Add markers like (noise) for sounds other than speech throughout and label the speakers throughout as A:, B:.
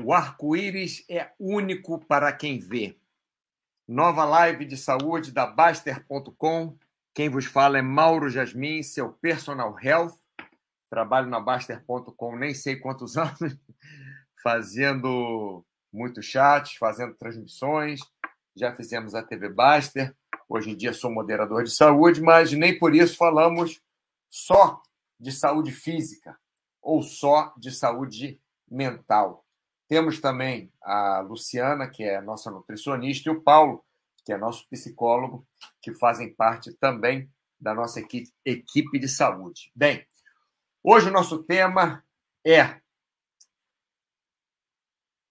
A: O arco-íris é único para quem vê. Nova live de saúde da Baster.com. Quem vos fala é Mauro Jasmin, seu personal health. Trabalho na Baster.com nem sei quantos (laughs) anos, fazendo muitos chats, fazendo transmissões. Já fizemos a TV Baster. Hoje em dia sou moderador de saúde, mas nem por isso falamos só de saúde física ou só de saúde mental. Temos também a Luciana, que é nossa nutricionista, e o Paulo, que é nosso psicólogo, que fazem parte também da nossa equipe de saúde. Bem, hoje o nosso tema é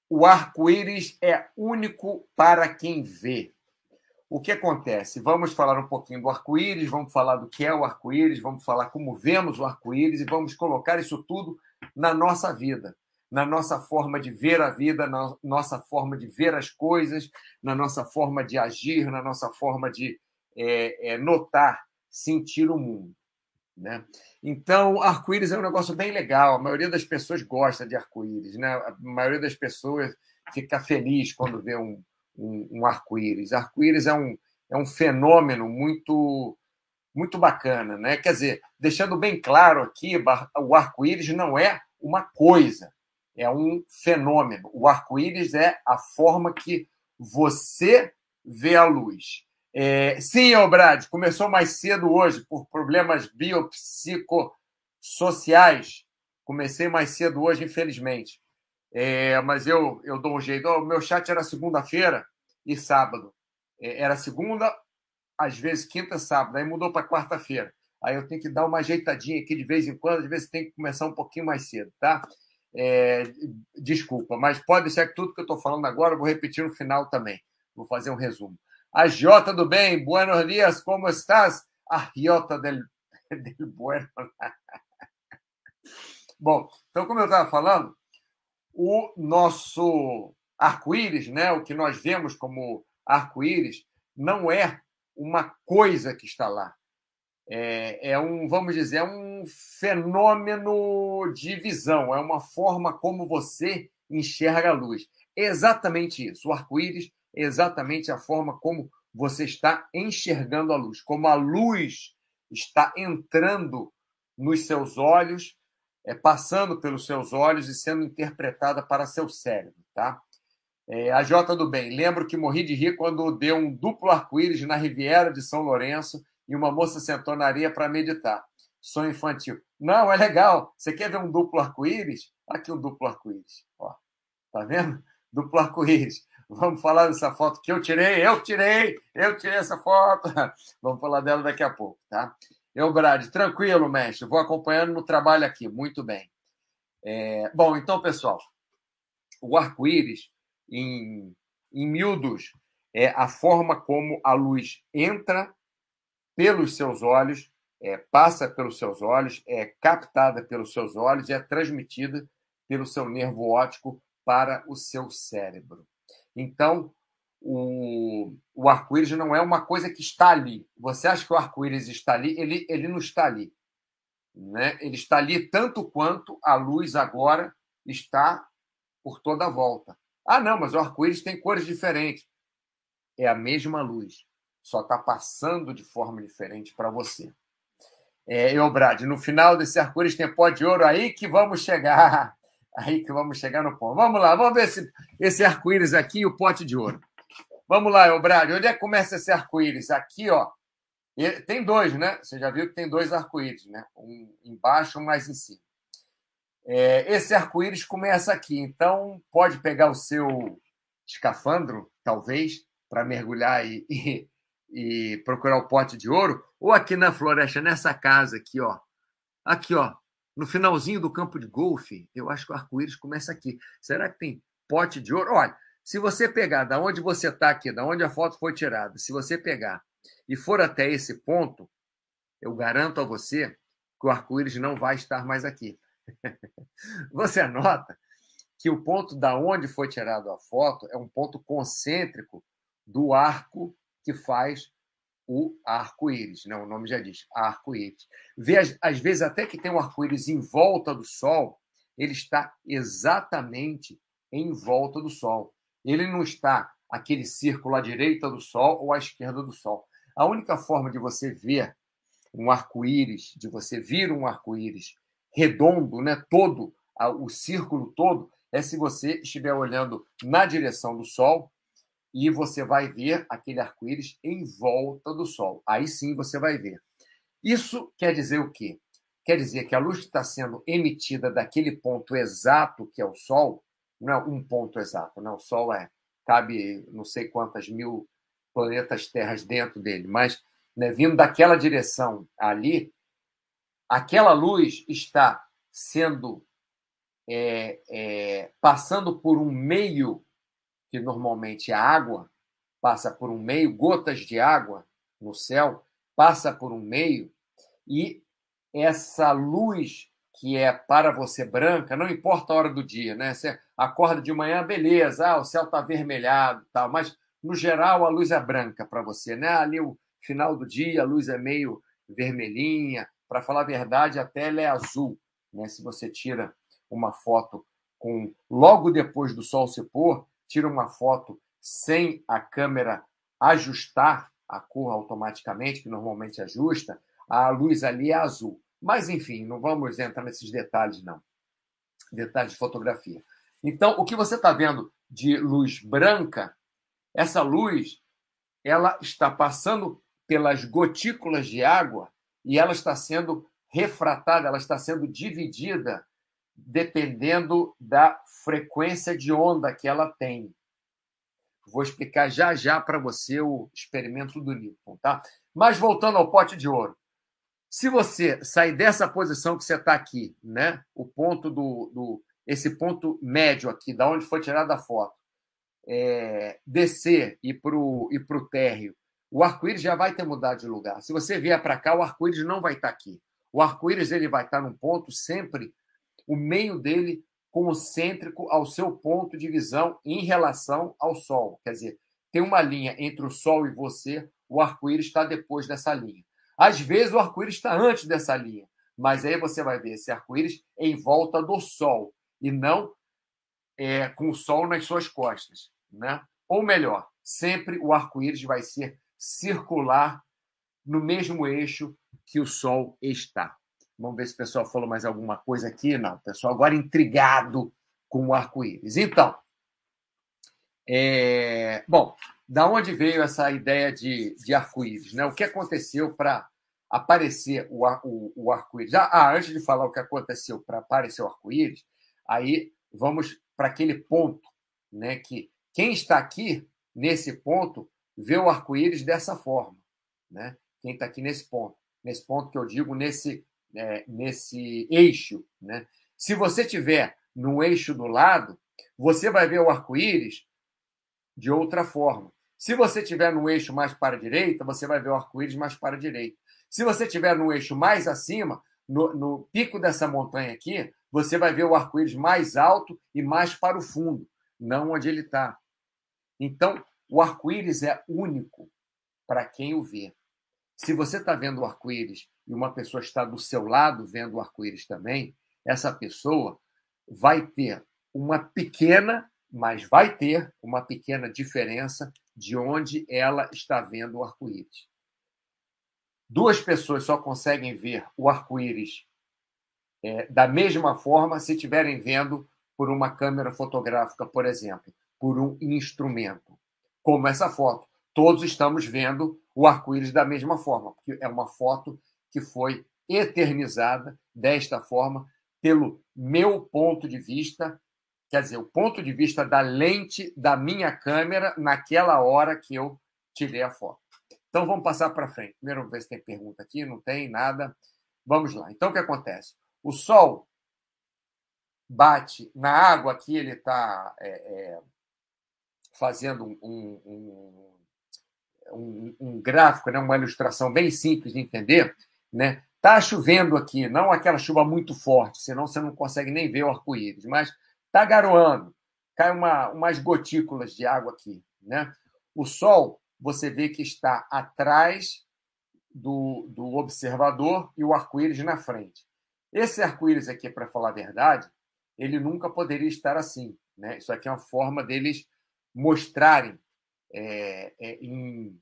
A: o arco-íris é único para quem vê. O que acontece? Vamos falar um pouquinho do arco-íris, vamos falar do que é o arco-íris, vamos falar como vemos o arco-íris e vamos colocar isso tudo na nossa vida na nossa forma de ver a vida, na nossa forma de ver as coisas, na nossa forma de agir, na nossa forma de é, é, notar, sentir o mundo. Né? Então, arco-íris é um negócio bem legal. A maioria das pessoas gosta de arco-íris. Né? A maioria das pessoas fica feliz quando vê um, um, um arco-íris. Arco-íris é um, é um fenômeno muito muito bacana. Né? Quer dizer, deixando bem claro aqui, o arco-íris não é uma coisa é um fenômeno. O arco-íris é a forma que você vê a luz. É, sim, Obrad, começou mais cedo hoje por problemas biopsicossociais. Comecei mais cedo hoje, infelizmente. É, mas eu, eu dou um jeito. O meu chat era segunda-feira e sábado. É, era segunda, às vezes quinta, sábado. Aí mudou para quarta-feira. Aí eu tenho que dar uma ajeitadinha aqui de vez em quando, às vezes tem que começar um pouquinho mais cedo, tá? É, desculpa, mas pode ser que tudo que eu estou falando agora eu vou repetir no final também. Vou fazer um resumo. A Jota do bem, buenos dias, como estás? A Jota del, (laughs) del bueno. (laughs) Bom, então, como eu estava falando, o nosso arco-íris, né, o que nós vemos como arco-íris, não é uma coisa que está lá. É, é um, vamos dizer, é um fenômeno de visão, é uma forma como você enxerga a luz. Exatamente isso. O arco-íris é exatamente a forma como você está enxergando a luz, como a luz está entrando nos seus olhos, é, passando pelos seus olhos e sendo interpretada para seu cérebro, tá? É, a Jota do Bem, lembro que morri de rir quando deu um duplo arco-íris na Riviera de São Lourenço e uma moça sentou na areia para meditar. Sonho infantil. Não, é legal. Você quer ver um duplo arco-íris? Aqui um duplo arco-íris. Tá vendo? (laughs) Duplo arco-íris. Vamos falar dessa foto que eu tirei, eu tirei, eu tirei essa foto. (laughs) Vamos falar dela daqui a pouco, tá? Eu, Brad, tranquilo, mestre. Vou acompanhando no trabalho aqui. Muito bem. É... Bom, então, pessoal, o arco-íris, em, em miúdos, é a forma como a luz entra pelos seus olhos, é, passa pelos seus olhos, é captada pelos seus olhos e é transmitida pelo seu nervo óptico para o seu cérebro. Então, o, o arco-íris não é uma coisa que está ali. Você acha que o arco-íris está ali? Ele, ele não está ali. Né? Ele está ali tanto quanto a luz agora está por toda a volta. Ah, não, mas o arco-íris tem cores diferentes. É a mesma luz só está passando de forma diferente para você. É, eu, Brad, no final desse arco-íris tem pó de ouro, aí que vamos chegar. (laughs) Aí que vamos chegar no pó. Vamos lá, vamos ver esse, esse arco-íris aqui e o pote de ouro. Vamos lá, eu, Brad, onde é que começa esse arco-íris? Aqui, ó. Tem dois, né? Você já viu que tem dois arco-íris, né? Um embaixo um mais em cima. É, esse arco-íris começa aqui, então pode pegar o seu escafandro, talvez, para mergulhar e, (laughs) e, e procurar o pote de ouro, ou aqui na floresta, nessa casa aqui, ó. Aqui, ó. No finalzinho do campo de golfe, eu acho que o arco-íris começa aqui. Será que tem pote de ouro? Olha, se você pegar da onde você está aqui, da onde a foto foi tirada, se você pegar e for até esse ponto, eu garanto a você que o arco-íris não vai estar mais aqui. (laughs) você anota que o ponto da onde foi tirada a foto é um ponto concêntrico do arco que faz o arco-íris, né? o nome já diz, arco-íris. Às vezes, até que tem um arco-íris em volta do Sol, ele está exatamente em volta do Sol. Ele não está aquele círculo à direita do Sol ou à esquerda do Sol. A única forma de você ver um arco-íris, de você vir um arco-íris redondo, né, todo, o círculo todo, é se você estiver olhando na direção do Sol e você vai ver aquele arco-íris em volta do Sol. Aí sim você vai ver. Isso quer dizer o quê? Quer dizer que a luz que está sendo emitida daquele ponto exato que é o Sol, não é um ponto exato, não. O Sol é cabe não sei quantas mil planetas terras dentro dele, mas né, vindo daquela direção ali, aquela luz está sendo é, é, passando por um meio que normalmente a água passa por um meio, gotas de água no céu passa por um meio e essa luz que é para você branca, não importa a hora do dia, né? Você acorda de manhã, beleza, ah, o céu está avermelhado, tal, mas no geral a luz é branca para você, né? Ali o final do dia a luz é meio vermelhinha, para falar a verdade, até ela é azul, né? Se você tira uma foto com logo depois do sol se pôr, tira uma foto sem a câmera ajustar a cor automaticamente, que normalmente ajusta, a luz ali é azul. Mas, enfim, não vamos entrar nesses detalhes, não. Detalhes de fotografia. Então, o que você está vendo de luz branca, essa luz, ela está passando pelas gotículas de água e ela está sendo refratada, ela está sendo dividida dependendo da frequência de onda que ela tem. Vou explicar já já para você o experimento do Newton, tá? Mas voltando ao pote de ouro. Se você sair dessa posição que você está aqui, né? O ponto do, do esse ponto médio aqui, da onde foi tirada a foto, é, descer e para o pro térreo, o arco-íris já vai ter mudado de lugar. Se você vier para cá, o arco-íris não vai estar tá aqui. O arco-íris ele vai estar tá num ponto sempre, o meio dele concêntrico ao seu ponto de visão em relação ao Sol. Quer dizer, tem uma linha entre o Sol e você, o arco-íris está depois dessa linha. Às vezes o arco-íris está antes dessa linha, mas aí você vai ver esse arco-íris em volta do Sol e não é, com o Sol nas suas costas. Né? Ou melhor, sempre o arco-íris vai ser circular no mesmo eixo que o Sol está. Vamos ver se o pessoal falou mais alguma coisa aqui. Não, o pessoal agora intrigado com o arco-íris. Então, é... bom, da onde veio essa ideia de, de arco-íris? Né? O que aconteceu para aparecer o, o, o arco-íris? Ah, ah, antes de falar o que aconteceu para aparecer o arco-íris, aí vamos para aquele ponto, né? Que quem está aqui nesse ponto vê o arco-íris dessa forma, né? Quem está aqui nesse ponto, nesse ponto que eu digo nesse é, nesse eixo, né? Se você tiver no eixo do lado, você vai ver o arco-íris de outra forma. Se você tiver no eixo mais para a direita, você vai ver o arco-íris mais para a direita. Se você tiver no eixo mais acima, no, no pico dessa montanha aqui, você vai ver o arco-íris mais alto e mais para o fundo, não onde ele está. Então, o arco-íris é único para quem o vê. Se você está vendo o arco-íris e uma pessoa está do seu lado vendo o arco-íris também, essa pessoa vai ter uma pequena, mas vai ter uma pequena diferença de onde ela está vendo o arco-íris. Duas pessoas só conseguem ver o arco-íris é, da mesma forma se estiverem vendo por uma câmera fotográfica, por exemplo, por um instrumento, como essa foto. Todos estamos vendo o arco-íris da mesma forma, porque é uma foto que foi eternizada desta forma pelo meu ponto de vista quer dizer, o ponto de vista da lente da minha câmera naquela hora que eu tirei a foto. Então vamos passar para frente. Primeiro ver se tem pergunta aqui, não tem nada. Vamos lá. Então o que acontece? O sol bate na água aqui, ele está é, é, fazendo um, um, um, um, gráfico, né, uma ilustração bem simples de entender. Né? Tá chovendo aqui, não aquela chuva muito forte, senão você não consegue nem ver o arco-íris, mas Está garoando, cai uma, umas gotículas de água aqui. Né? O Sol, você vê que está atrás do, do observador e o arco-íris na frente. Esse arco-íris aqui, para falar a verdade, ele nunca poderia estar assim, Né? Isso aqui é uma forma deles mostrarem é, é, em,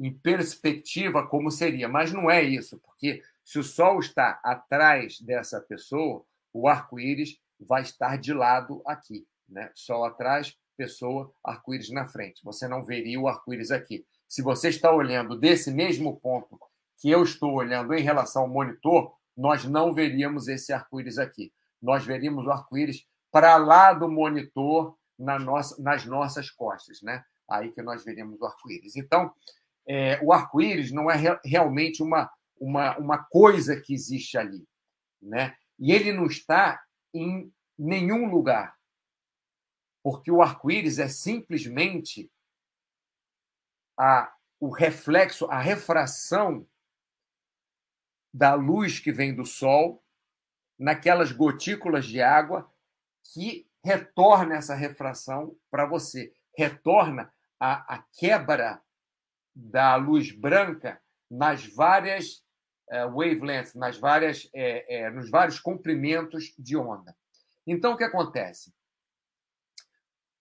A: em perspectiva como seria, mas não é isso, porque se o Sol está atrás dessa pessoa, o arco-íris vai estar de lado aqui. Né? Sol atrás, pessoa, arco-íris na frente. Você não veria o arco-íris aqui. Se você está olhando desse mesmo ponto que eu estou olhando em relação ao monitor, nós não veríamos esse arco-íris aqui. Nós veríamos o arco-íris para lá do monitor na nossa, nas nossas costas, né? Aí que nós veríamos o arco-íris. Então, é, o arco-íris não é re realmente uma, uma, uma coisa que existe ali, né? E ele não está em nenhum lugar, porque o arco-íris é simplesmente a, o reflexo, a refração da luz que vem do sol naquelas gotículas de água que retorna essa refração para você, retorna a, a, quebra da luz branca nas várias é, wavelengths, nas várias, é, é, nos vários comprimentos de onda. Então, o que acontece?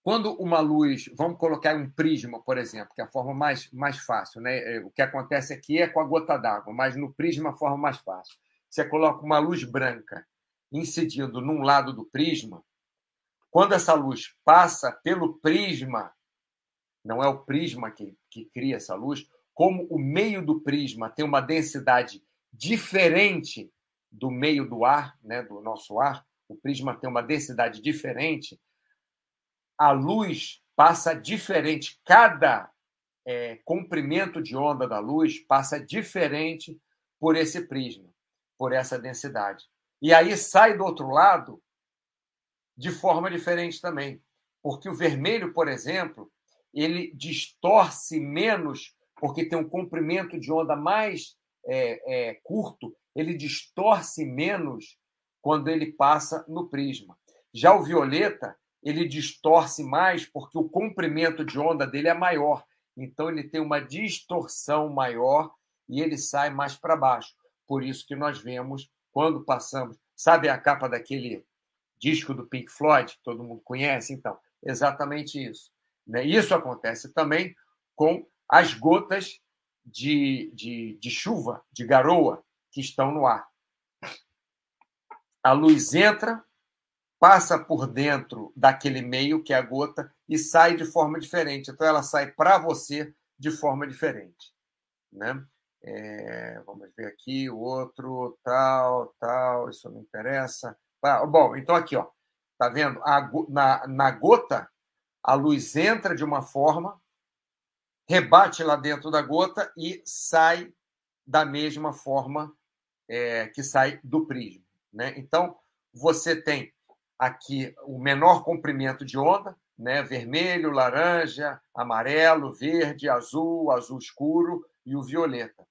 A: Quando uma luz, vamos colocar um prisma, por exemplo, que é a forma mais, mais fácil, né? O que acontece aqui é com a gota d'água, mas no prisma a forma mais fácil. Você coloca uma luz branca incidindo num lado do prisma, quando essa luz passa pelo prisma, não é o prisma que, que cria essa luz, como o meio do prisma tem uma densidade diferente do meio do ar, né, do nosso ar, o prisma tem uma densidade diferente, a luz passa diferente, cada é, comprimento de onda da luz passa diferente por esse prisma, por essa densidade. E aí sai do outro lado de forma diferente também. Porque o vermelho, por exemplo, ele distorce menos, porque tem um comprimento de onda mais é, é, curto, ele distorce menos quando ele passa no prisma. Já o violeta, ele distorce mais porque o comprimento de onda dele é maior. Então ele tem uma distorção maior e ele sai mais para baixo. Por isso que nós vemos quando passamos, sabe a capa daquele disco do Pink Floyd, que todo mundo conhece, então, exatamente isso. Né? Isso acontece também com as gotas de, de, de chuva, de garoa, que estão no ar. A luz entra, passa por dentro daquele meio, que é a gota, e sai de forma diferente. Então, ela sai para você de forma diferente. Né? É, vamos ver aqui, o outro, tal, tal, isso não interessa. Ah, bom, então aqui, ó, tá vendo? A, na, na gota, a luz entra de uma forma, rebate lá dentro da gota e sai da mesma forma é, que sai do prisma. Né? Então, você tem aqui o menor comprimento de onda, né? vermelho, laranja, amarelo, verde, azul, azul escuro e o violeta.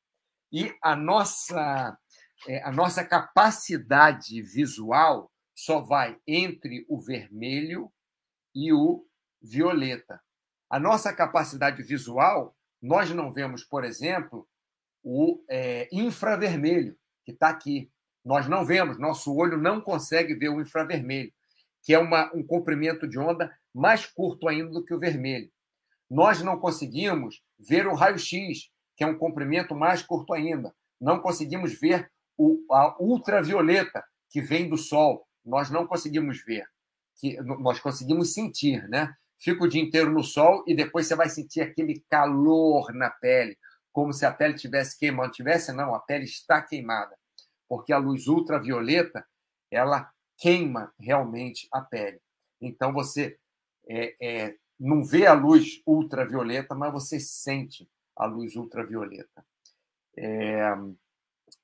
A: E a nossa, é, a nossa capacidade visual só vai entre o vermelho e o violeta. A nossa capacidade visual, nós não vemos, por exemplo, o é, infravermelho, que está aqui. Nós não vemos, nosso olho não consegue ver o infravermelho que é uma, um comprimento de onda mais curto ainda do que o vermelho. Nós não conseguimos ver o raio-x, que é um comprimento mais curto ainda. Não conseguimos ver o, a ultravioleta, que vem do Sol. Nós não conseguimos ver. Que, nós conseguimos sentir, né? Fica o dia inteiro no sol e depois você vai sentir aquele calor na pele, como se a pele tivesse queimando. Tivesse, não, a pele está queimada, porque a luz ultravioleta ela queima realmente a pele. Então você é, é, não vê a luz ultravioleta, mas você sente a luz ultravioleta. É,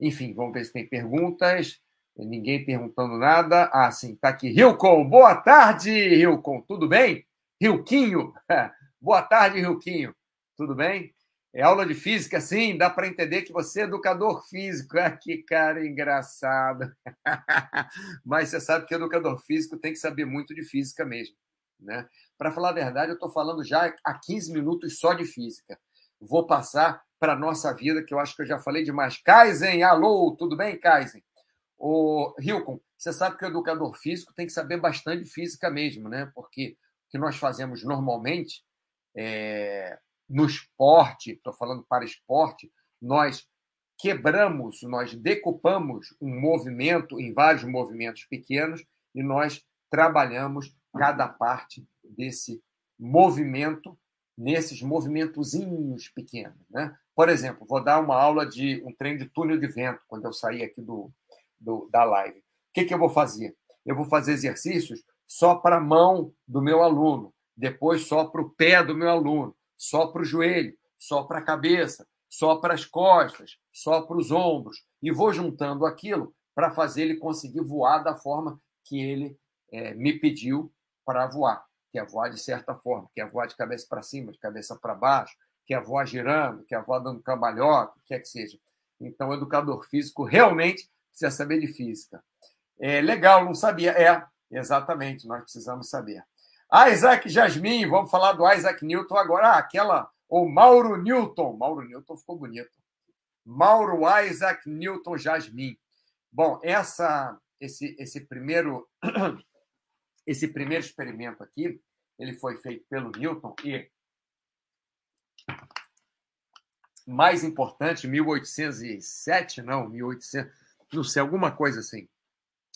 A: enfim, vamos ver se tem perguntas. Ninguém perguntando nada. Ah, sim, está aqui. Rilcon, boa tarde, Rilcon. Tudo bem? Rilquinho, (laughs) boa tarde, Rilquinho. Tudo bem? É aula de física, sim, dá para entender que você é educador físico. (laughs) Ah, que cara engraçado. (laughs) Mas você sabe que educador físico tem que saber muito de física mesmo. Né? Para falar a verdade, eu estou falando já há 15 minutos só de física. Vou passar para a nossa vida, que eu acho que eu já falei demais. Kaizen, alô, tudo bem, Kaizen? O Hilcon, você sabe que o educador físico tem que saber bastante de física mesmo, né? Porque que nós fazemos normalmente é, no esporte, estou falando para esporte, nós quebramos, nós decupamos um movimento em vários movimentos pequenos e nós trabalhamos cada parte desse movimento nesses movimentozinhos pequenos. Né? Por exemplo, vou dar uma aula de um trem de túnel de vento quando eu sair aqui do, do da live. O que, que eu vou fazer? Eu vou fazer exercícios só para a mão do meu aluno, depois só para o pé do meu aluno, só para o joelho, só para a cabeça, só para as costas, só para os ombros, e vou juntando aquilo para fazer ele conseguir voar da forma que ele é, me pediu para voar, que é voar de certa forma, que é voar de cabeça para cima, de cabeça para baixo, que é voar girando, que é voar dando cambalhota, o que quer que seja. Então, o educador físico realmente precisa saber de física. É legal, não sabia. É, exatamente, nós precisamos saber. Isaac Jasmin, vamos falar do Isaac Newton agora. Ah, aquela, ou Mauro Newton. Mauro Newton ficou bonito. Mauro Isaac Newton Jasmin. Bom, essa, esse, esse primeiro (clears throat) esse primeiro experimento aqui, ele foi feito pelo Newton e mais importante, 1807, não, 1800, não sei, alguma coisa assim.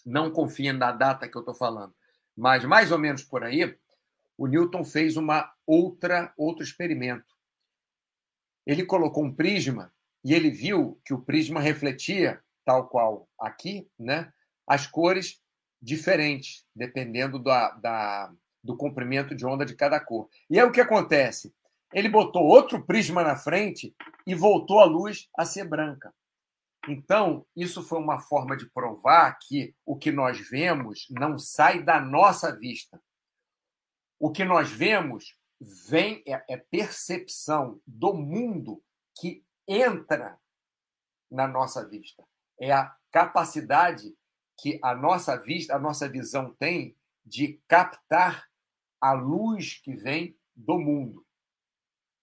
A: Não confia na data que eu estou falando, mas mais ou menos por aí, o Newton fez uma outra outro experimento. Ele colocou um prisma e ele viu que o prisma refletia, tal qual aqui, né, as cores diferentes, dependendo da, da, do comprimento de onda de cada cor. E aí o que acontece? Ele botou outro prisma na frente e voltou a luz a ser branca. Então, isso foi uma forma de provar que o que nós vemos não sai da nossa vista. O que nós vemos vem é, é percepção do mundo que entra na nossa vista. É a capacidade que a nossa vista, a nossa visão tem de captar a luz que vem do mundo.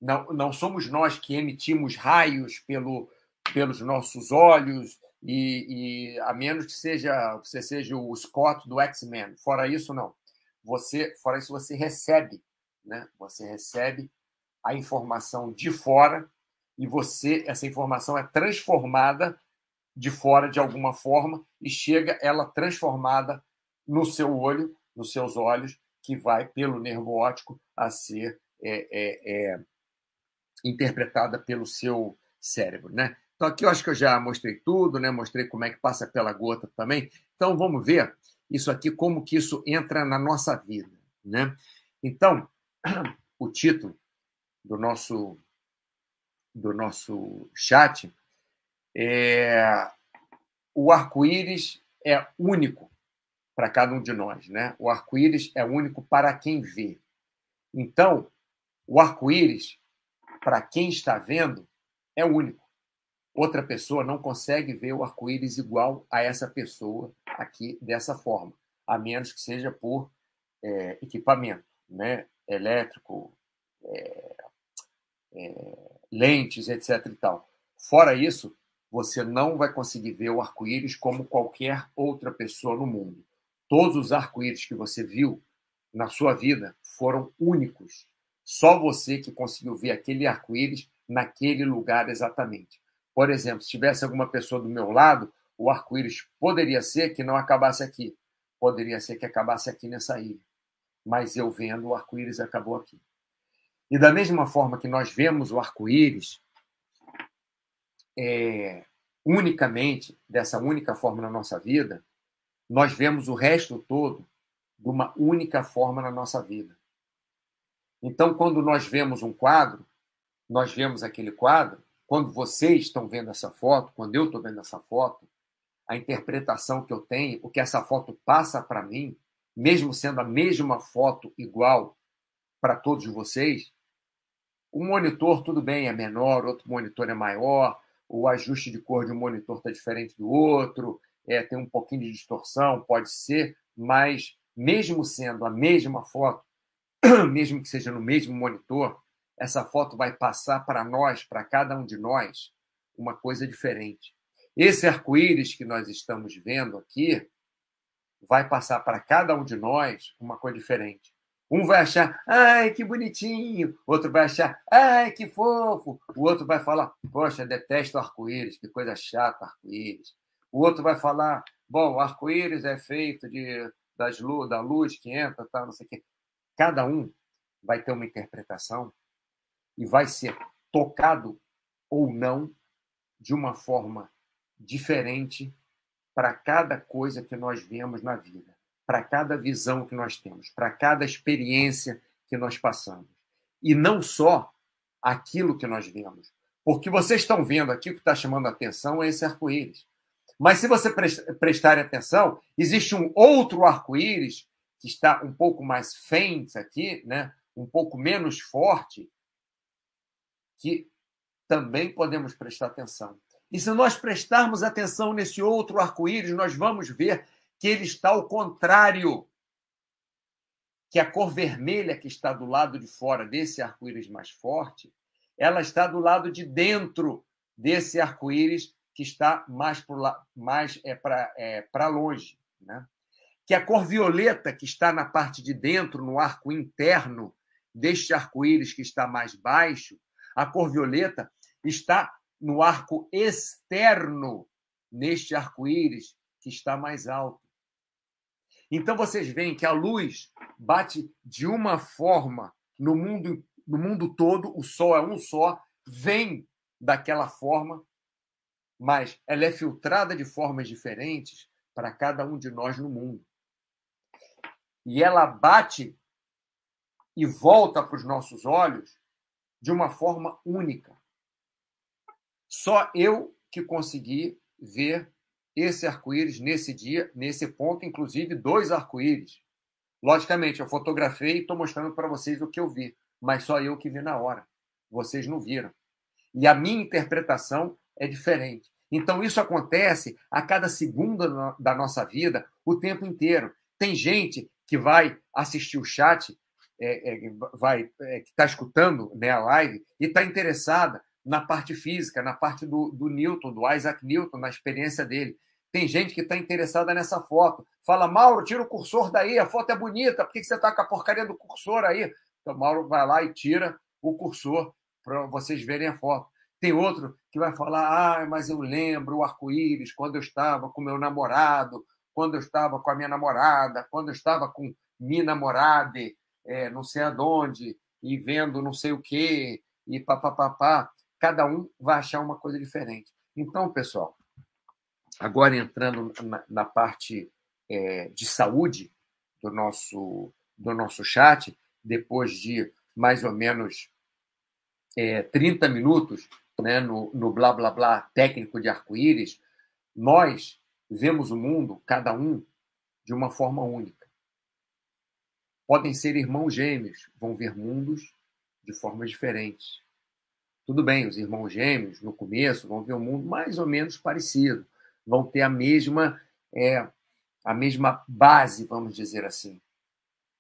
A: Não, não somos nós que emitimos raios pelo, pelos nossos olhos e, e, a menos que seja você seja o Scott do X-Men. Fora isso, não. Você, fora isso, você recebe, né? Você recebe a informação de fora e você essa informação é transformada de fora de alguma forma e chega ela transformada no seu olho, nos seus olhos, que vai pelo nervo óptico a ser é, é, é, interpretada pelo seu cérebro, né? Então aqui eu acho que eu já mostrei tudo, né? Mostrei como é que passa pela gota também. Então vamos ver isso aqui como que isso entra na nossa vida, né? Então (clears throat) o título do nosso do nosso chat é, o arco-íris é único para cada um de nós, né? O arco-íris é único para quem vê. Então, o arco-íris, para quem está vendo, é único. Outra pessoa não consegue ver o arco-íris igual a essa pessoa aqui dessa forma, a menos que seja por é, equipamento, né? Elétrico, é, é, lentes, etc. E tal. Fora isso, você não vai conseguir ver o arco-íris como qualquer outra pessoa no mundo. Todos os arco-íris que você viu na sua vida foram únicos. Só você que conseguiu ver aquele arco-íris naquele lugar exatamente. Por exemplo, se tivesse alguma pessoa do meu lado, o arco-íris poderia ser que não acabasse aqui. Poderia ser que acabasse aqui nessa ilha. Mas eu vendo, o arco-íris acabou aqui. E da mesma forma que nós vemos o arco-íris, é, unicamente, dessa única forma na nossa vida, nós vemos o resto todo de uma única forma na nossa vida. Então, quando nós vemos um quadro, nós vemos aquele quadro, quando vocês estão vendo essa foto, quando eu estou vendo essa foto, a interpretação que eu tenho, o que essa foto passa para mim, mesmo sendo a mesma foto igual para todos vocês, um monitor, tudo bem, é menor, outro monitor é maior, o ajuste de cor de um monitor está diferente do outro, é, tem um pouquinho de distorção, pode ser, mas mesmo sendo a mesma foto, (clears throat) mesmo que seja no mesmo monitor, essa foto vai passar para nós, para cada um de nós, uma coisa diferente. Esse arco-íris que nós estamos vendo aqui vai passar para cada um de nós uma coisa diferente. Um vai achar, ai, que bonitinho. Outro vai achar, ai, que fofo. O outro vai falar, poxa, detesto arco-íris, que coisa chata arco-íris. O outro vai falar, bom, arco-íris é feito de, das luz, da luz que entra, tá, não sei o quê. Cada um vai ter uma interpretação e vai ser tocado ou não de uma forma diferente para cada coisa que nós vemos na vida para cada visão que nós temos, para cada experiência que nós passamos. E não só aquilo que nós vemos. Porque vocês estão vendo aqui, o que está chamando a atenção é esse arco-íris. Mas se você prestar atenção, existe um outro arco-íris que está um pouco mais faint aqui, né? um pouco menos forte, que também podemos prestar atenção. E se nós prestarmos atenção nesse outro arco-íris, nós vamos ver que ele está ao contrário, que a cor vermelha que está do lado de fora desse arco-íris mais forte, ela está do lado de dentro desse arco-íris que está mais para mais é é, longe, né? Que a cor violeta que está na parte de dentro, no arco interno deste arco-íris que está mais baixo, a cor violeta está no arco externo neste arco-íris que está mais alto. Então vocês veem que a luz bate de uma forma no mundo, no mundo todo, o sol é um só, vem daquela forma, mas ela é filtrada de formas diferentes para cada um de nós no mundo. E ela bate e volta para os nossos olhos de uma forma única. Só eu que consegui ver esse arco-íris nesse dia, nesse ponto, inclusive dois arco-íris. Logicamente, eu fotografei e estou mostrando para vocês o que eu vi, mas só eu que vi na hora. Vocês não viram. E a minha interpretação é diferente. Então, isso acontece a cada segundo da nossa vida, o tempo inteiro. Tem gente que vai assistir o chat, é, é, vai, é, que está escutando né, a live e está interessada na parte física, na parte do, do Newton, do Isaac Newton, na experiência dele. Tem gente que está interessada nessa foto. Fala, Mauro, tira o cursor daí, a foto é bonita, por que você está com a porcaria do cursor aí? Então, Mauro vai lá e tira o cursor para vocês verem a foto. Tem outro que vai falar, ah, mas eu lembro o arco-íris quando eu estava com meu namorado, quando eu estava com a minha namorada, quando eu estava com minha namorada, é, não sei aonde, e vendo não sei o quê, e papapá cada um vai achar uma coisa diferente. Então, pessoal, agora entrando na, na parte é, de saúde do nosso, do nosso chat, depois de mais ou menos é, 30 minutos né, no, no blá blá blá técnico de arco-íris, nós vemos o mundo, cada um, de uma forma única. Podem ser irmãos gêmeos, vão ver mundos de formas diferentes. Tudo bem, os irmãos gêmeos, no começo, vão ver um mundo mais ou menos parecido, vão ter a mesma, é, a mesma base, vamos dizer assim.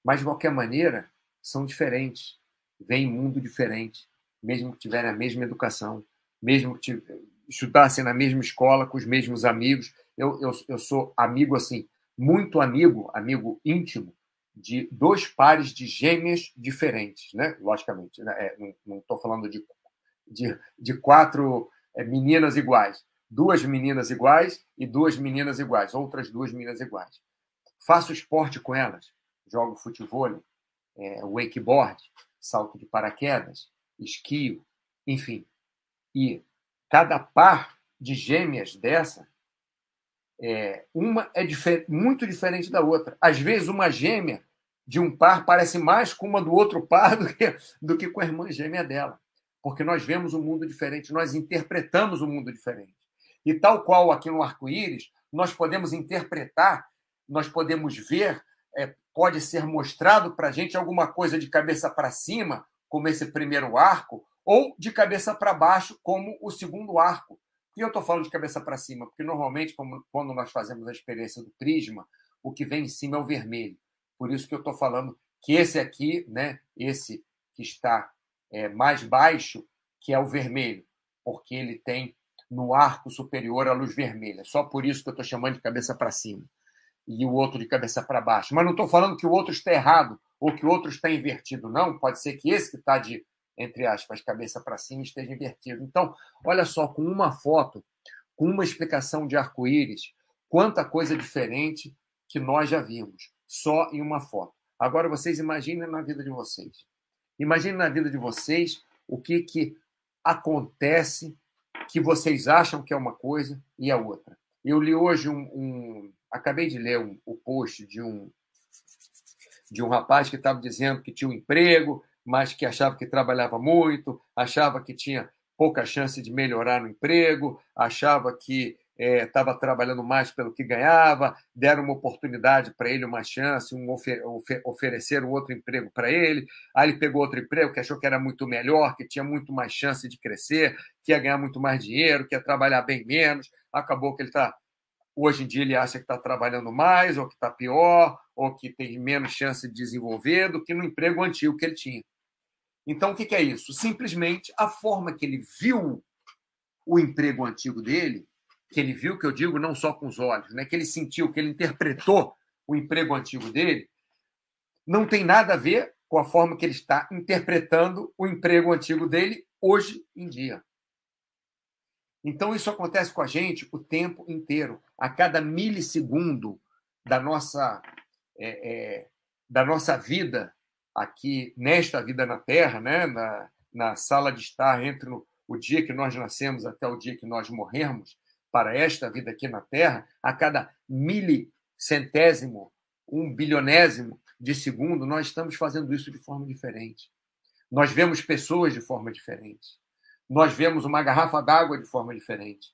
A: Mas, de qualquer maneira, são diferentes, vêm mundo diferente, mesmo que tiverem a mesma educação, mesmo que estudassem na mesma escola, com os mesmos amigos. Eu, eu, eu sou amigo, assim, muito amigo, amigo íntimo, de dois pares de gêmeas diferentes, né? Logicamente, né? É, não estou falando de de, de quatro é, meninas iguais. Duas meninas iguais e duas meninas iguais, outras duas meninas iguais. Faço esporte com elas, jogo futebol, é, wakeboard, salto de paraquedas, esquio, enfim. E cada par de gêmeas dessa, é, uma é difer muito diferente da outra. Às vezes, uma gêmea de um par parece mais com uma do outro par do que, do que com a irmã gêmea dela porque nós vemos um mundo diferente, nós interpretamos um mundo diferente. E tal qual aqui no arco-íris, nós podemos interpretar, nós podemos ver, é, pode ser mostrado para a gente alguma coisa de cabeça para cima, como esse primeiro arco, ou de cabeça para baixo, como o segundo arco. E eu estou falando de cabeça para cima, porque normalmente, quando nós fazemos a experiência do prisma, o que vem em cima é o vermelho. Por isso que eu estou falando que esse aqui, né, esse que está é, mais baixo, que é o vermelho, porque ele tem no arco superior a luz vermelha. Só por isso que eu estou chamando de cabeça para cima. E o outro de cabeça para baixo. Mas não estou falando que o outro está errado. ou que outro está invertido. Não, pode ser que esse que está de, entre aspas, cabeça para cima esteja invertido. Então, olha só, com uma foto, com uma explicação de arco-íris, quanta coisa diferente que nós já vimos, só em uma foto. Agora vocês imaginem na vida de vocês. Imaginem na vida de vocês o que, que acontece que vocês acham que é uma coisa e é outra. Eu li hoje um. um acabei de ler um, o post de um, de um rapaz que estava dizendo que tinha um emprego, mas que achava que trabalhava muito, achava que tinha pouca chance de melhorar no emprego, achava que estava é, trabalhando mais pelo que ganhava, deram uma oportunidade para ele, uma chance, um ofer ofer ofereceram outro emprego para ele. Aí ele pegou outro emprego que achou que era muito melhor, que tinha muito mais chance de crescer, que ia ganhar muito mais dinheiro, que ia trabalhar bem menos. Acabou que ele está. Hoje em dia ele acha que está trabalhando mais, ou que está pior, ou que tem menos chance de desenvolver do que no emprego antigo que ele tinha. Então, o que é isso? Simplesmente a forma que ele viu o emprego antigo dele que ele viu, que eu digo não só com os olhos, né? que ele sentiu, que ele interpretou o emprego antigo dele, não tem nada a ver com a forma que ele está interpretando o emprego antigo dele hoje em dia. Então, isso acontece com a gente o tempo inteiro. A cada milissegundo da nossa, é, é, da nossa vida, aqui, nesta vida na Terra, né? na, na sala de estar entre o, o dia que nós nascemos até o dia que nós morrermos, para esta vida aqui na Terra, a cada milicentésimo, um bilionésimo de segundo, nós estamos fazendo isso de forma diferente. Nós vemos pessoas de forma diferente. Nós vemos uma garrafa d'água de forma diferente.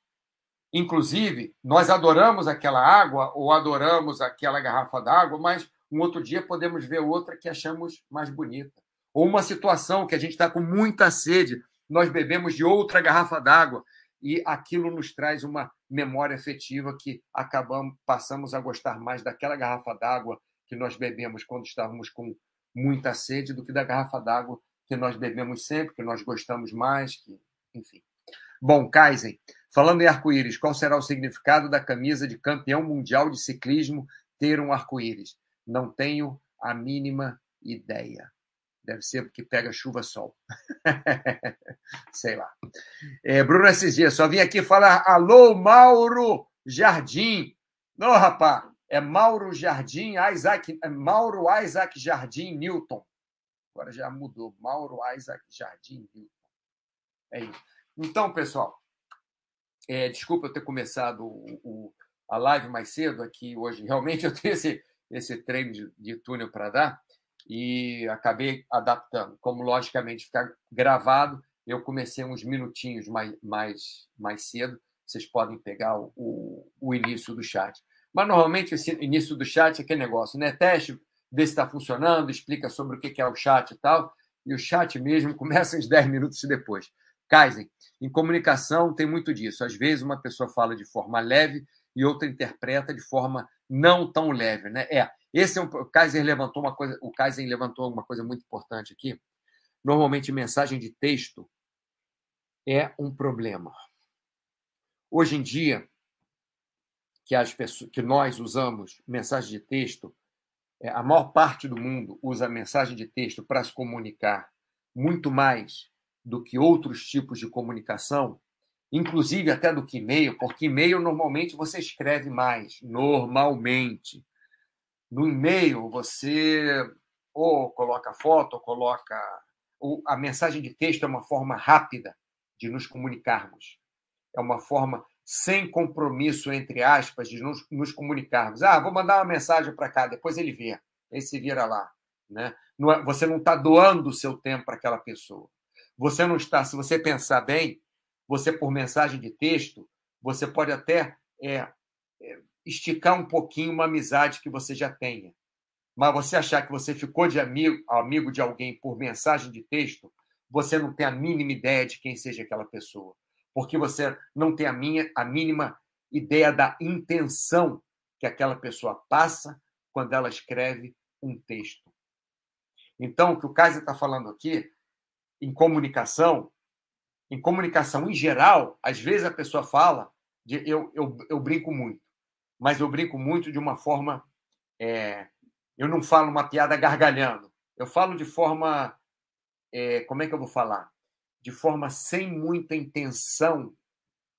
A: Inclusive, nós adoramos aquela água ou adoramos aquela garrafa d'água, mas um outro dia podemos ver outra que achamos mais bonita. Ou uma situação que a gente está com muita sede, nós bebemos de outra garrafa d'água e aquilo nos traz uma memória afetiva que acabamos passamos a gostar mais daquela garrafa d'água que nós bebemos quando estávamos com muita sede do que da garrafa d'água que nós bebemos sempre, que nós gostamos mais, que, enfim. Bom, Kaizen, falando em arco-íris, qual será o significado da camisa de campeão mundial de ciclismo ter um arco-íris? Não tenho a mínima ideia. Deve ser porque pega chuva sol. (laughs) Sei lá. É, Bruno SG, só vim aqui falar alô, Mauro Jardim. Não, rapaz, é Mauro Jardim, Isaac, é Mauro Isaac Jardim Newton. Agora já mudou. Mauro Isaac Jardim Newton. É isso. Então, pessoal, é, desculpa eu ter começado o, o, a live mais cedo aqui hoje. Realmente eu tenho esse, esse treino de, de túnel para dar e acabei adaptando. Como, logicamente, ficar gravado, eu comecei uns minutinhos mais, mais, mais cedo. Vocês podem pegar o, o, o início do chat. Mas, normalmente, esse início do chat é aquele negócio, né? Teste, vê se está funcionando, explica sobre o que é o chat e tal. E o chat mesmo (laughs) começa uns 10 minutos depois. Kaizen, em comunicação tem muito disso. Às vezes uma pessoa fala de forma leve e outra interpreta de forma não tão leve, né? É, esse é um, o Kaiser levantou uma coisa, o Kaiser levantou uma coisa muito importante aqui. Normalmente mensagem de texto é um problema. Hoje em dia que as pessoas, que nós usamos mensagem de texto, é, a maior parte do mundo usa mensagem de texto para se comunicar muito mais do que outros tipos de comunicação, inclusive até do que e-mail, porque e-mail normalmente você escreve mais, normalmente. No e-mail, você ou coloca foto, ou coloca. Ou a mensagem de texto é uma forma rápida de nos comunicarmos. É uma forma sem compromisso, entre aspas, de nos, nos comunicarmos. Ah, vou mandar uma mensagem para cá, depois ele vê, ele se vira lá. Né? É, você não está doando o seu tempo para aquela pessoa. Você não está, se você pensar bem, você por mensagem de texto, você pode até é, é esticar um pouquinho uma amizade que você já tenha. Mas você achar que você ficou de amigo, amigo de alguém por mensagem de texto, você não tem a mínima ideia de quem seja aquela pessoa. Porque você não tem a, minha, a mínima ideia da intenção que aquela pessoa passa quando ela escreve um texto. Então, o que o Kaiser está falando aqui, em comunicação, em comunicação em geral, às vezes a pessoa fala, de, eu, eu, eu brinco muito mas eu brinco muito de uma forma. É, eu não falo uma piada gargalhando. eu falo de forma. É, como é que eu vou falar? De forma sem muita intenção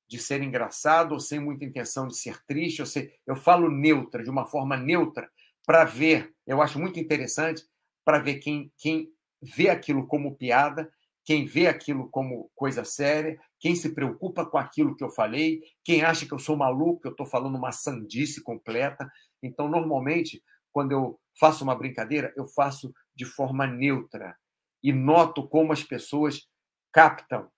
A: de ser engraçado ou sem muita intenção de ser triste. Eu, sei, eu falo neutra, de uma forma neutra, para ver. Eu acho muito interessante para ver quem, quem vê aquilo como piada, quem vê aquilo como coisa séria, quem se preocupa com aquilo que eu falei, quem acha que eu sou maluco, que eu estou falando uma sandice completa. Então, normalmente, quando eu faço uma brincadeira, eu faço de forma neutra e noto como as pessoas captam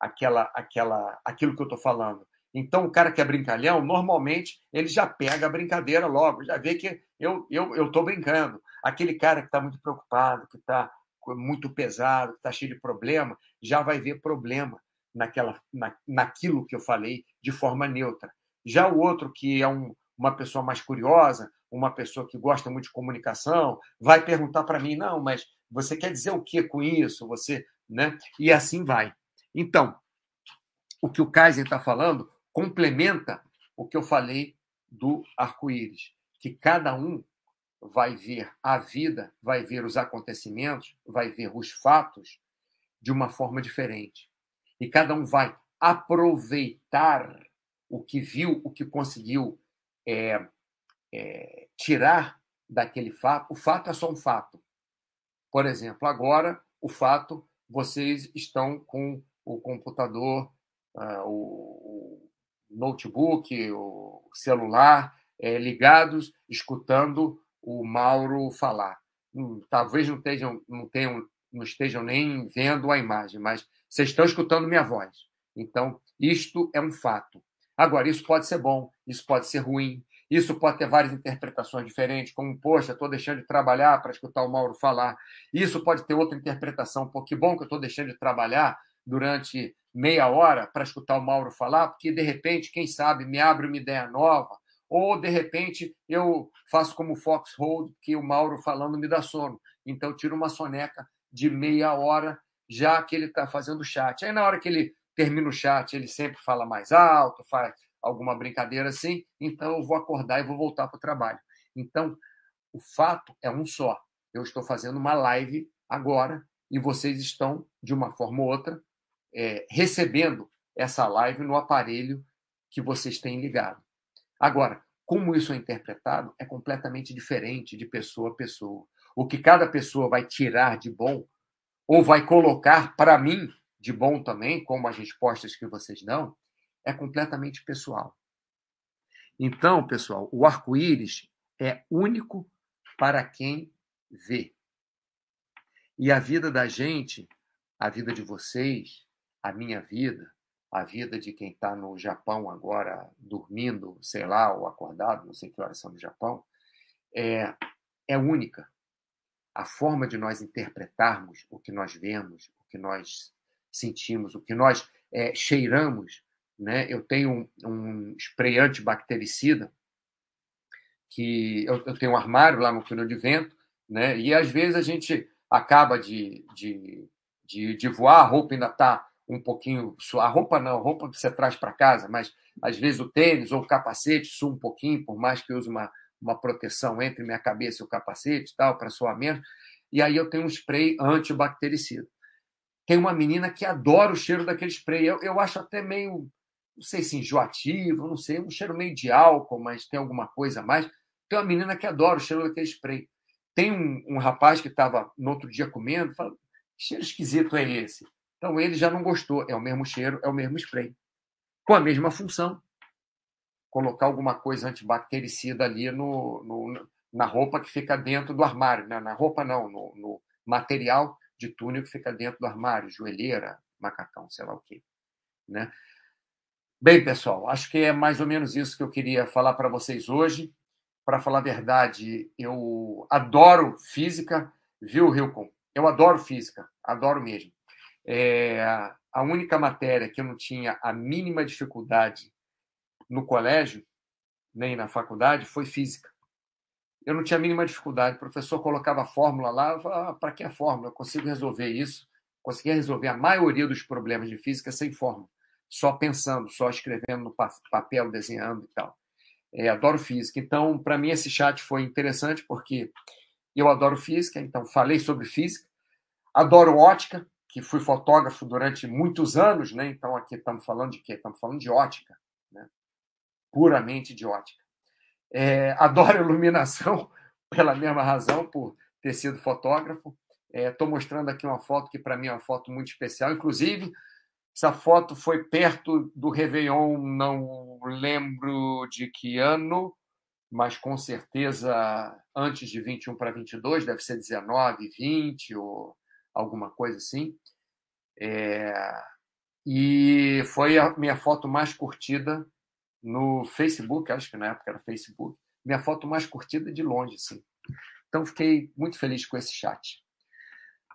A: aquela, aquela, aquilo que eu estou falando. Então, o cara que é brincalhão, normalmente, ele já pega a brincadeira logo, já vê que eu estou eu, brincando. Aquele cara que está muito preocupado, que está muito pesado, está cheio de problema, já vai ver problema naquela, na, naquilo que eu falei de forma neutra. Já o outro, que é um, uma pessoa mais curiosa, uma pessoa que gosta muito de comunicação, vai perguntar para mim: não, mas você quer dizer o que com isso? Você, né? E assim vai. Então, o que o Kaiser está falando complementa o que eu falei do arco-íris, que cada um vai ver a vida, vai ver os acontecimentos, vai ver os fatos de uma forma diferente. E cada um vai aproveitar o que viu, o que conseguiu é, é, tirar daquele fato. O fato é só um fato. Por exemplo, agora, o fato, vocês estão com o computador, uh, o, notebook, o celular é, ligados, escutando o Mauro falar. Hum, talvez não estejam, não, tenham, não estejam nem vendo a imagem, mas vocês estão escutando minha voz. Então, isto é um fato. Agora, isso pode ser bom, isso pode ser ruim, isso pode ter várias interpretações diferentes, como, poxa, estou deixando de trabalhar para escutar o Mauro falar. Isso pode ter outra interpretação, pô, que bom que eu estou deixando de trabalhar durante meia hora para escutar o Mauro falar, porque de repente, quem sabe, me abre uma ideia nova, ou de repente eu faço como o Fox Hold, que o Mauro falando me dá sono. Então tiro uma soneca de meia hora, já que ele está fazendo o chat. Aí na hora que ele termina o chat, ele sempre fala mais alto, faz alguma brincadeira assim, então eu vou acordar e vou voltar para o trabalho. Então, o fato é um só. Eu estou fazendo uma live agora e vocês estão, de uma forma ou outra, é, recebendo essa live no aparelho que vocês têm ligado. Agora, como isso é interpretado é completamente diferente de pessoa a pessoa. O que cada pessoa vai tirar de bom ou vai colocar para mim de bom também, como as respostas que vocês dão, é completamente pessoal. Então, pessoal, o arco-íris é único para quem vê. E a vida da gente, a vida de vocês, a minha vida, a vida de quem está no Japão agora dormindo, sei lá, ou acordado, não sei que horas são no Japão, é, é única. A forma de nós interpretarmos o que nós vemos, o que nós sentimos, o que nós é, cheiramos. Né? Eu tenho um, um spray antibactericida, que eu, eu, tenho um armário lá no túnel de vento, né? e às vezes a gente acaba de, de, de, de voar, a roupa ainda está um pouquinho. A roupa não, a roupa você traz para casa, mas às vezes o tênis ou o capacete sua um pouquinho, por mais que eu use uma, uma proteção entre minha cabeça e o capacete tal, para suar menos. E aí eu tenho um spray antibactericida. Tem uma menina que adora o cheiro daquele spray. Eu, eu acho até meio, não sei se enjoativo, não sei, um cheiro meio de álcool, mas tem alguma coisa a mais. Tem uma menina que adora o cheiro daquele spray. Tem um, um rapaz que estava no outro dia comendo, fala, que cheiro esquisito é esse? Então ele já não gostou. É o mesmo cheiro, é o mesmo spray. Com a mesma função. Colocar alguma coisa antibactericida ali no, no na roupa que fica dentro do armário. Né? Na roupa não, no, no material de túnel que fica dentro do armário, joelheira, macacão, sei lá o quê. Né? Bem, pessoal, acho que é mais ou menos isso que eu queria falar para vocês hoje. Para falar a verdade, eu adoro física, viu, Hilcon? Eu adoro física, adoro mesmo. É, a única matéria que eu não tinha a mínima dificuldade no colégio, nem na faculdade, foi física. Eu não tinha a mínima dificuldade. O professor colocava a fórmula lá, ah, para que a fórmula? Eu consigo resolver isso. Conseguia resolver a maioria dos problemas de física sem fórmula, só pensando, só escrevendo no papel, desenhando e tal. É, adoro física. Então, para mim, esse chat foi interessante porque Eu adoro física, então falei sobre física. Adoro ótica, que fui fotógrafo durante muitos anos, né? Então aqui estamos falando de quê? Estamos falando de ótica, né? puramente de ótica. É, (laughs) adoro iluminação pela mesma razão, por ter sido fotógrafo. Estou é, mostrando aqui uma foto que para mim é uma foto muito especial. Inclusive, essa foto foi perto do Réveillon, não lembro de que ano, mas com certeza antes de 21 para 22, deve ser 19, 20 ou alguma coisa assim. É... E foi a minha foto mais curtida no Facebook, acho que na época era Facebook, minha foto mais curtida de longe, sim. Então fiquei muito feliz com esse chat.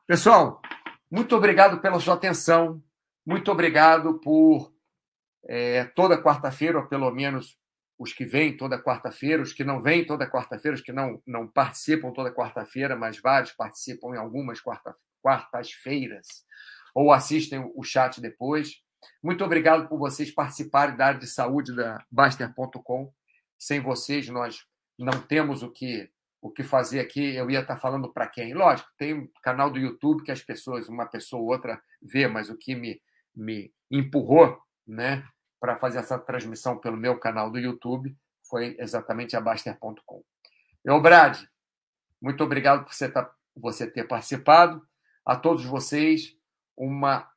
A: Pessoal, muito obrigado pela sua atenção, muito obrigado por é, toda quarta-feira, ou pelo menos os que vêm toda quarta-feira, os que não vêm toda quarta-feira, os que não, não participam toda quarta-feira, mas vários participam em algumas quarta, quartas-feiras ou assistem o chat depois. Muito obrigado por vocês participarem da área de saúde da Baster.com. Sem vocês, nós não temos o que o que fazer aqui. Eu ia estar falando para quem? Lógico, tem um canal do YouTube que as pessoas, uma pessoa ou outra, vê, mas o que me, me empurrou né, para fazer essa transmissão pelo meu canal do YouTube foi exatamente a Baster.com. Eu, Brad, muito obrigado por você, tá, você ter participado. A todos vocês, uma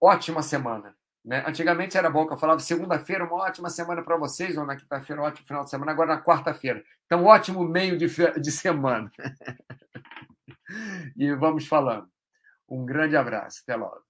A: ótima semana. Né? Antigamente era bom que eu falava segunda-feira, uma ótima semana para vocês, ou na quinta-feira, um ótimo final de semana, agora na quarta-feira. Então, ótimo meio de, de semana. (laughs) e vamos falando. Um grande abraço. Até logo.